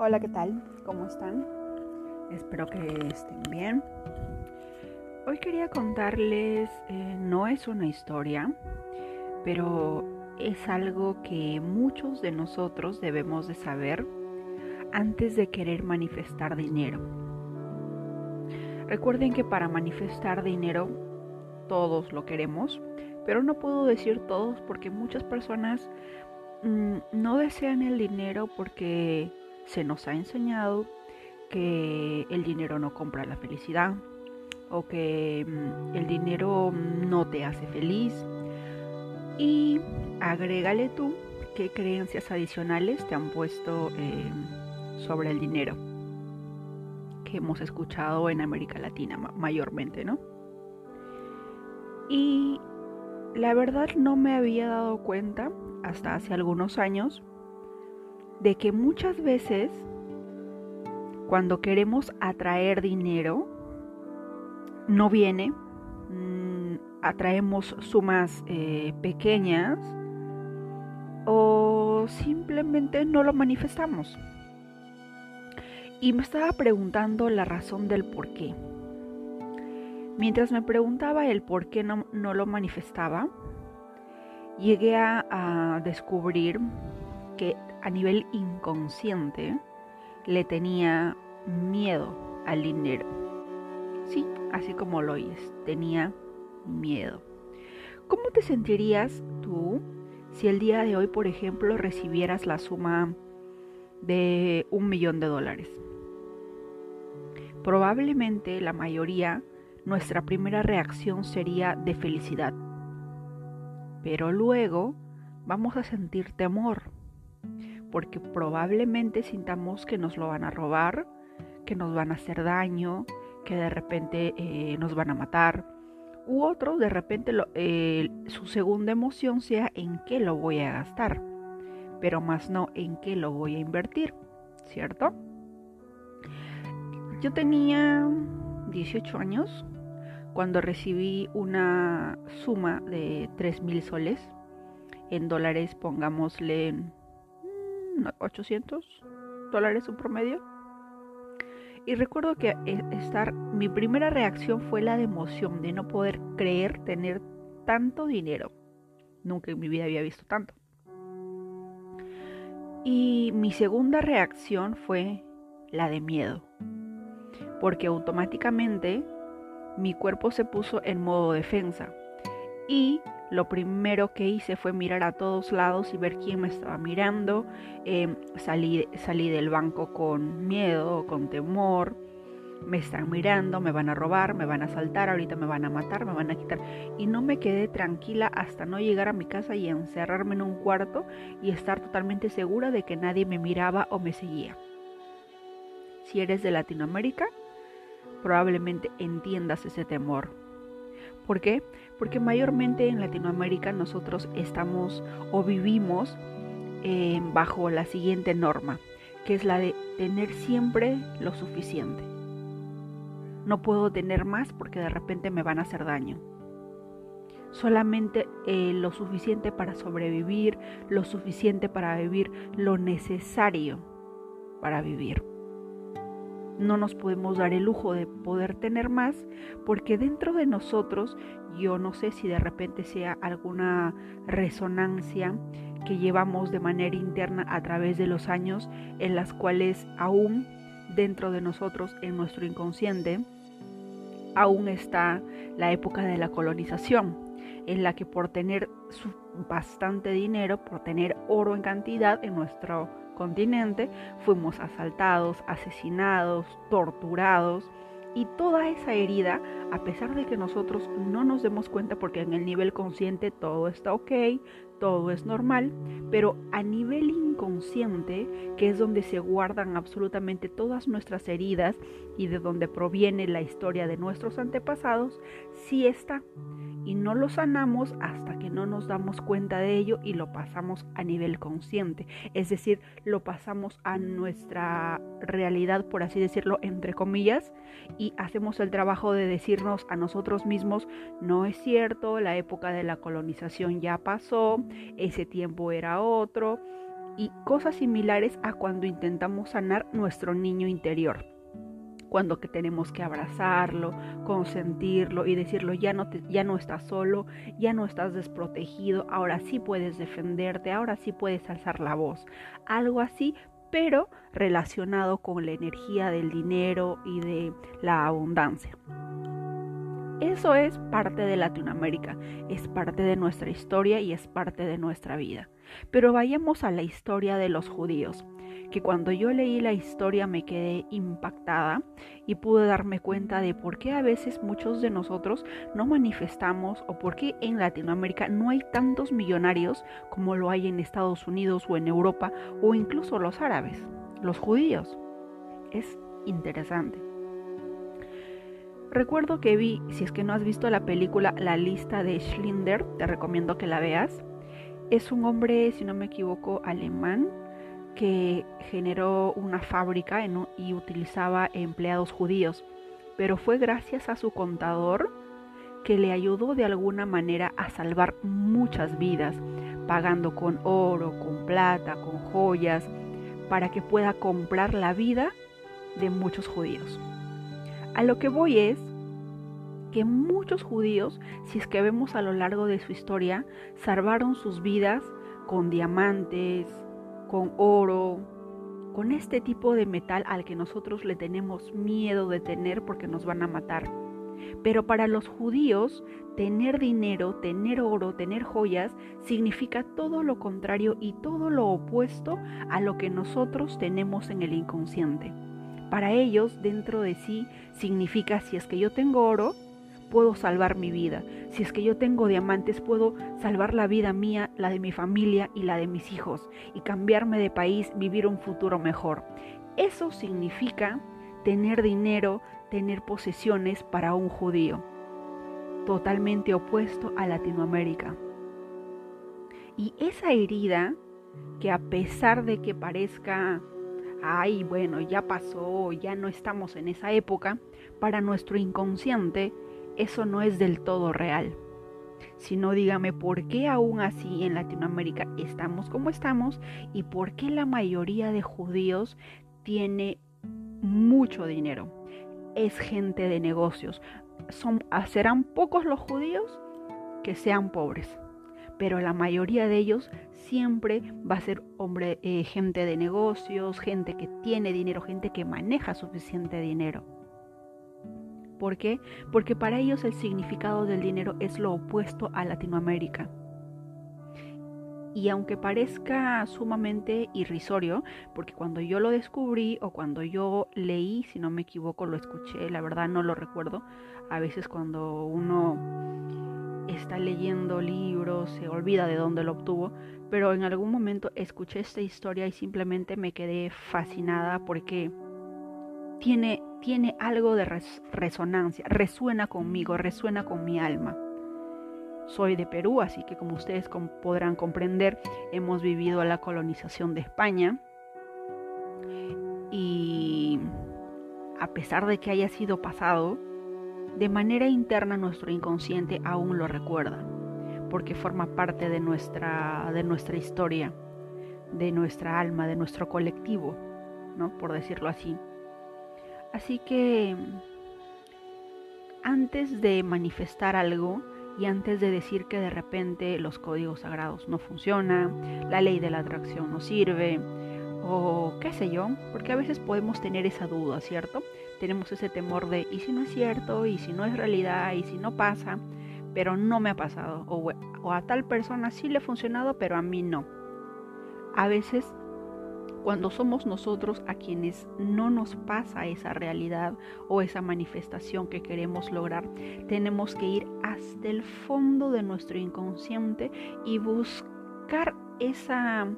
Hola, ¿qué tal? ¿Cómo están? Espero que estén bien. Hoy quería contarles, eh, no es una historia, pero es algo que muchos de nosotros debemos de saber antes de querer manifestar dinero. Recuerden que para manifestar dinero todos lo queremos, pero no puedo decir todos porque muchas personas mm, no desean el dinero porque se nos ha enseñado que el dinero no compra la felicidad o que mm, el dinero no te hace feliz. Y agrégale tú qué creencias adicionales te han puesto eh, sobre el dinero que hemos escuchado en América Latina mayormente, ¿no? Y la verdad no me había dado cuenta hasta hace algunos años de que muchas veces cuando queremos atraer dinero, no viene, mm, atraemos sumas eh, pequeñas o simplemente no lo manifestamos. Y me estaba preguntando la razón del por qué. Mientras me preguntaba el por qué no, lo manifestaba, llegué a descubrir que a nivel inconsciente le tenía miedo al dinero. Sí, así como lo oyes, tenía miedo. ¿Cómo te sentirías tú si el día de hoy, por ejemplo, recibieras la suma de un millón de dólares? Probablemente la mayoría, nuestra primera reacción sería de felicidad. Pero luego vamos a sentir temor porque probablemente sintamos que nos lo van a robar, que nos van a hacer daño, que de repente eh, nos van a matar. U otro, de repente eh, su segunda emoción sea en qué lo voy a gastar, pero más no en qué lo voy a invertir, ¿cierto? Yo tenía 18 años cuando recibí una suma de 3 mil soles. En dólares, pongámosle 800 dólares un promedio. Y recuerdo que e, estar, mi primera reacción fue la de emoción, de no poder creer tener tanto dinero. Nunca en mi vida había visto tanto. Y mi segunda reacción fue la de miedo, porque automáticamente mi cuerpo se puso en modo defensa y lo primero que hice fue mirar a todos lados y ver quién me estaba mirando. Em, salí, salí del banco con miedo, con temor. Me están mirando, me van a robar, me van a asaltar, ahorita me van a matar, me van a quitar. Y no me quedé tranquila hasta no llegar a mi casa y encerrarme en un cuarto y estar totalmente segura de que nadie me miraba o me seguía. Si eres de Latinoamérica, probablemente entiendas ese temor ¿Por qué? Porque mayormente en Latinoamérica nosotros estamos o vivimos eh, bajo la siguiente norma, que es la de tener siempre lo suficiente. No puedo tener más porque de repente me van a hacer daño. Solamente eh, lo suficiente para sobrevivir, lo suficiente para vivir, lo necesario para vivir no nos podemos dar el lujo de poder tener más porque dentro de nosotros, yo no sé si de repente sea alguna resonancia que llevamos de manera interna a través de los años en las cuales aún dentro de nosotros, en nuestro inconsciente, aún está la época de la colonización, en la que por tener bastante dinero, por tener oro en cantidad en nuestro continente, fuimos asaltados, asesinados, torturados y toda esa herida, a pesar de que nosotros no nos demos cuenta porque en el nivel consciente todo está ok, todo es normal, pero a nivel inconsciente, que es donde se guardan absolutamente todas nuestras heridas y de donde proviene la historia de nuestros antepasados, sí está y no lo sanamos hasta que no nos damos cuenta de ello y lo pasamos a nivel consciente. Es decir, lo pasamos a nuestra realidad, por así decirlo, entre comillas, y hacemos el trabajo de decirnos a nosotros mismos, no es cierto, la época de la colonización ya pasó, ese tiempo era otro y cosas similares a cuando intentamos sanar nuestro niño interior. Cuando que tenemos que abrazarlo, consentirlo y decirlo, ya no, te, ya no estás solo, ya no estás desprotegido, ahora sí puedes defenderte, ahora sí puedes alzar la voz. Algo así, pero relacionado con la energía del dinero y de la abundancia. Eso es parte de Latinoamérica, es parte de nuestra historia y es parte de nuestra vida. Pero vayamos a la historia de los judíos, que cuando yo leí la historia me quedé impactada y pude darme cuenta de por qué a veces muchos de nosotros no manifestamos o por qué en Latinoamérica no hay tantos millonarios como lo hay en Estados Unidos o en Europa o incluso los árabes, los judíos. Es interesante. Recuerdo que vi, si es que no has visto la película La lista de Schlinder, te recomiendo que la veas. Es un hombre, si no me equivoco, alemán que generó una fábrica y utilizaba empleados judíos, pero fue gracias a su contador que le ayudó de alguna manera a salvar muchas vidas, pagando con oro, con plata, con joyas, para que pueda comprar la vida de muchos judíos. A lo que voy es que muchos judíos, si es que vemos a lo largo de su historia, salvaron sus vidas con diamantes, con oro, con este tipo de metal al que nosotros le tenemos miedo de tener porque nos van a matar. Pero para los judíos, tener dinero, tener oro, tener joyas, significa todo lo contrario y todo lo opuesto a lo que nosotros tenemos en el inconsciente. Para ellos, dentro de sí, significa si es que yo tengo oro, puedo salvar mi vida. Si es que yo tengo diamantes, puedo salvar la vida mía, la de mi familia y la de mis hijos, y cambiarme de país, vivir un futuro mejor. Eso significa tener dinero, tener posesiones para un judío. Totalmente opuesto a Latinoamérica. Y esa herida, que a pesar de que parezca, ay, bueno, ya pasó, ya no estamos en esa época, para nuestro inconsciente eso no es del todo real. Sino dígame por qué aún así en Latinoamérica estamos como estamos y por qué la mayoría de judíos tiene mucho dinero. Es gente de negocios. Serán pocos los judíos que sean pobres, pero la mayoría de ellos siempre va a ser hombre, eh, gente de negocios, gente que tiene dinero, gente que maneja suficiente dinero. ¿Por qué? Porque para ellos el significado del dinero es lo opuesto a Latinoamérica. Y aunque parezca sumamente irrisorio, porque cuando yo lo descubrí o cuando yo leí, si no me equivoco, lo escuché, la verdad no lo recuerdo, a veces cuando uno está leyendo libros se olvida de dónde lo obtuvo, pero en algún momento escuché esta historia y simplemente me quedé fascinada porque tiene, tiene algo de resonancia, resuena conmigo, resuena con mi alma. Soy de Perú, así que como ustedes podrán comprender, hemos vivido la colonización de España. Y a pesar de que haya sido pasado, de manera interna nuestro inconsciente aún lo recuerda, porque forma parte de nuestra, de nuestra historia, de nuestra alma, de nuestro colectivo, ¿no? Por decirlo así. Así que antes de manifestar algo y antes de decir que de repente los códigos sagrados no funcionan, la ley de la atracción no sirve, o qué sé yo, porque a veces podemos tener esa duda, ¿cierto? Tenemos ese temor de, ¿y si no es cierto? ¿Y si no es realidad? ¿Y si no pasa? Pero no me ha pasado. O, a tal persona sí le ha funcionado, pero a mí no. A veces cuando somos nosotros a quienes no nos pasa esa realidad o esa manifestación que queremos lograr, tenemos que ir hasta el fondo de nuestro inconsciente y buscar esa,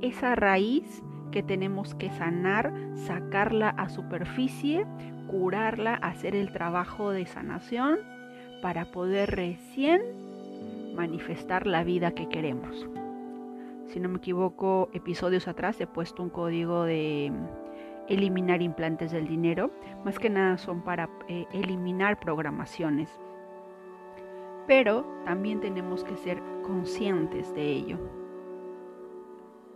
esa raíz que tenemos que sanar, sacarla a superficie, curarla, hacer el trabajo de sanación para poder recién manifestar la vida que queremos si no me equivoco, episodios atrás he puesto un código de eliminar implantes del dinero. Más que nada son para eh, eliminar programaciones. Pero también tenemos que ser conscientes de ello.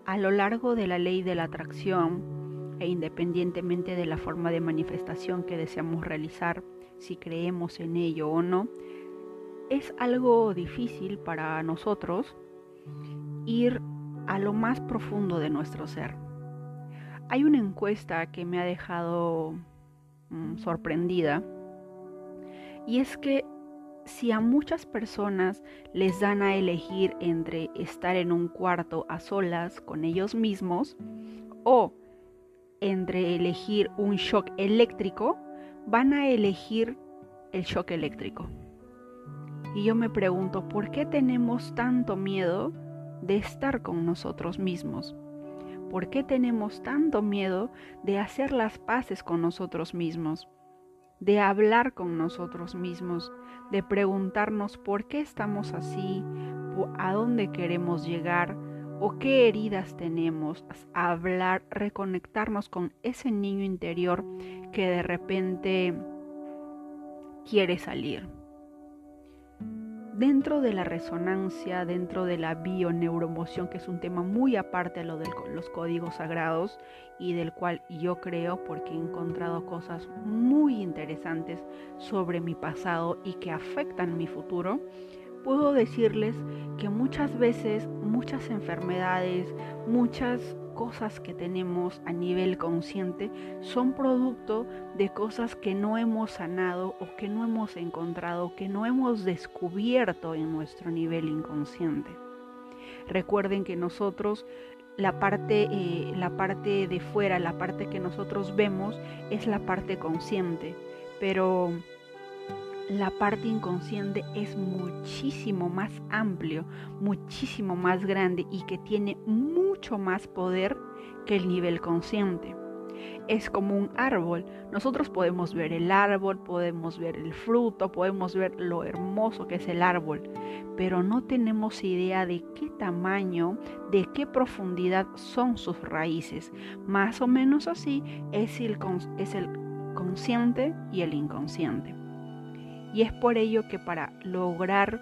A lo largo de la ley de la atracción e independientemente de la forma de manifestación que deseamos realizar, si creemos en ello o no, es algo difícil para nosotros ir a lo más profundo de nuestro ser. Hay una encuesta que me ha dejado mm, sorprendida y es que si a muchas personas les dan a elegir entre estar en un cuarto a solas con ellos mismos o entre elegir un shock eléctrico, van a elegir el shock eléctrico. Y yo me pregunto, ¿por qué tenemos tanto miedo de estar con nosotros mismos? ¿Por qué tenemos tanto miedo de hacer las paces con nosotros mismos? De hablar con nosotros mismos, de preguntarnos por qué estamos así, a dónde queremos llegar o qué heridas tenemos, hablar, reconectarnos con ese niño interior que de repente quiere salir. Dentro de la resonancia, dentro de la bioneuromoción, que es un tema muy aparte de lo de los códigos sagrados y del cual yo creo porque he encontrado cosas muy interesantes sobre mi pasado y que afectan mi futuro, puedo decirles que muchas veces muchas enfermedades, muchas cosas que tenemos a nivel consciente son producto de cosas que no hemos sanado o que no hemos encontrado, que no hemos descubierto en nuestro nivel inconsciente. Recuerden que nosotros la parte, eh, la parte de fuera, la parte que nosotros vemos es la parte consciente, pero la parte inconsciente es muchísimo más amplio, muchísimo más grande y que tiene mucho más poder que el nivel consciente. Es como un árbol. Nosotros podemos ver el árbol, podemos ver el fruto, podemos ver lo hermoso que es el árbol, pero no tenemos idea de qué tamaño, de qué profundidad son sus raíces. Más o menos así es el, es el consciente y el inconsciente. Y es por ello que para lograr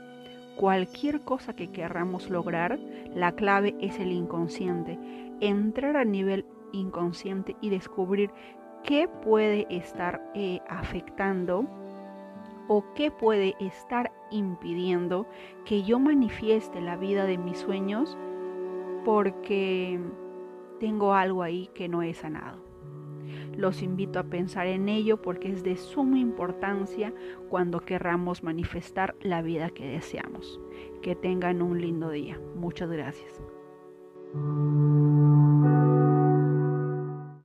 cualquier cosa que querramos lograr, la clave es el inconsciente. Entrar a nivel inconsciente y descubrir qué puede estar eh, afectando o qué puede estar impidiendo que yo manifieste la vida de mis sueños porque tengo algo ahí que no he sanado. Los invito a pensar en ello porque es de suma importancia cuando querramos manifestar la vida que deseamos. Que tengan un lindo día. Muchas gracias.